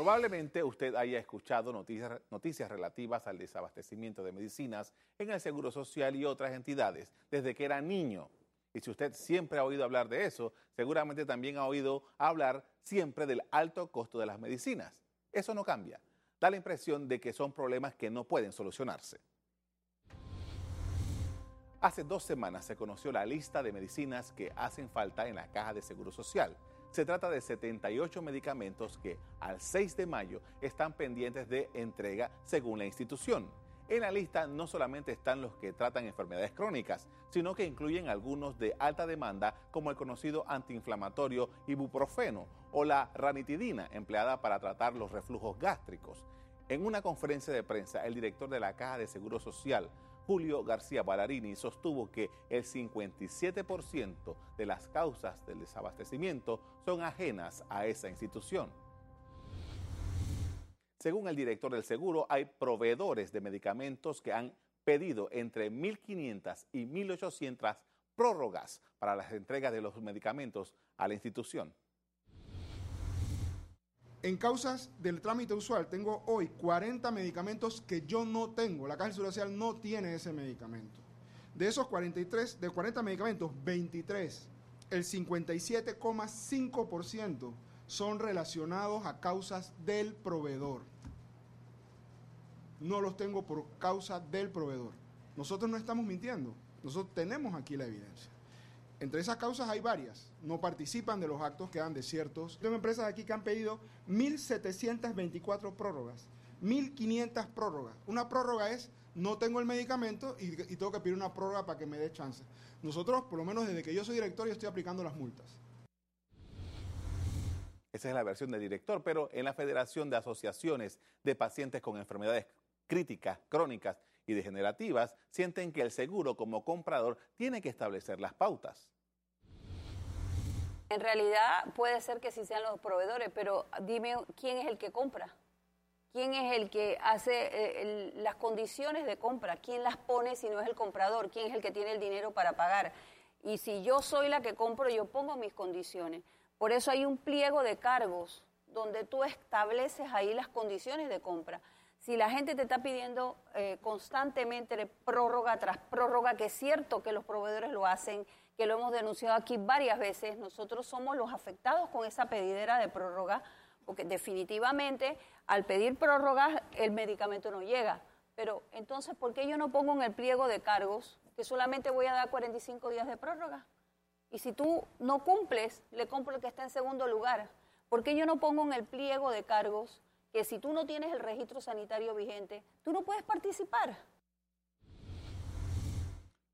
Probablemente usted haya escuchado noticias, noticias, relativas al desabastecimiento de medicinas en el Seguro Social y otras entidades desde que era niño. Y si usted siempre ha oído hablar de eso, seguramente también ha oído hablar siempre del alto costo de las medicinas. Eso no cambia. Da la impresión de que son problemas que no pueden solucionarse. Hace dos semanas se conoció la lista de medicinas que hacen falta en la caja de Seguro Social. Se trata de 78 medicamentos que al 6 de mayo están pendientes de entrega según la institución. En la lista no solamente están los que tratan enfermedades crónicas, sino que incluyen algunos de alta demanda como el conocido antiinflamatorio ibuprofeno o la ranitidina empleada para tratar los reflujos gástricos. En una conferencia de prensa, el director de la Caja de Seguro Social, Julio García Ballarini, sostuvo que el 57% de las causas del desabastecimiento son ajenas a esa institución. Según el director del seguro, hay proveedores de medicamentos que han pedido entre 1.500 y 1.800 prórrogas para las entregas de los medicamentos a la institución. En causas del trámite usual, tengo hoy 40 medicamentos que yo no tengo. La Caja Social no tiene ese medicamento. De esos 43, de 40 medicamentos, 23, el 57,5% son relacionados a causas del proveedor. No los tengo por causa del proveedor. Nosotros no estamos mintiendo. Nosotros tenemos aquí la evidencia. Entre esas causas hay varias. No participan de los actos que dan desiertos. Tengo empresas aquí que han pedido 1.724 prórrogas, 1.500 prórrogas. Una prórroga es no tengo el medicamento y, y, tengo que pedir una prórroga para que me dé chance. Nosotros, por lo menos desde que yo soy director, yo estoy aplicando las multas. Esa es la versión del director, pero en la Federación de Asociaciones de Pacientes con Enfermedades Críticas, Crónicas y Degenerativas sienten que el seguro como comprador tiene que establecer las pautas. En realidad puede ser que sí sean los proveedores, pero dime quién es el que compra. ¿Quién es el que hace eh, las condiciones de compra? ¿Quién las pone si no es el comprador? ¿Quién es el que tiene el dinero para pagar? Y si yo soy la que compro, yo pongo mis condiciones. Por eso hay un pliego de cargos donde tú estableces ahí las condiciones de compra. Si la gente te está pidiendo eh, constantemente prórroga tras prórroga, que es cierto que los proveedores lo hacen, que lo hemos denunciado aquí varias veces, nosotros somos los afectados con esa pedidera de prórroga, porque definitivamente al pedir prórroga el medicamento no llega. Pero entonces, ¿por qué yo no pongo en el pliego de cargos que solamente voy a dar 45 días de prórroga? Y si tú no cumples, le compro el que está en segundo lugar. ¿Por qué yo no pongo en el pliego de cargos que si tú no tienes el registro sanitario vigente, tú no puedes participar?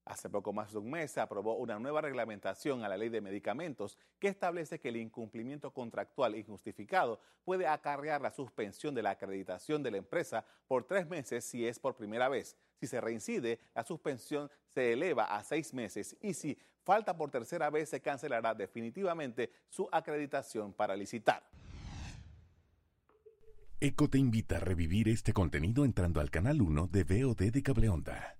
Hace poco más de un mes se aprobó una nueva reglamentación a la ley de medicamentos que establece que el incumplimiento contractual injustificado puede acarrear la suspensión de la acreditación de la empresa por tres meses si es por primera vez. Si se reincide, la suspensión se eleva a seis meses y si falta por tercera vez se cancelará definitivamente su acreditación para licitar. ECO te invita a revivir este contenido entrando al canal 1 de VOD de Cableonda.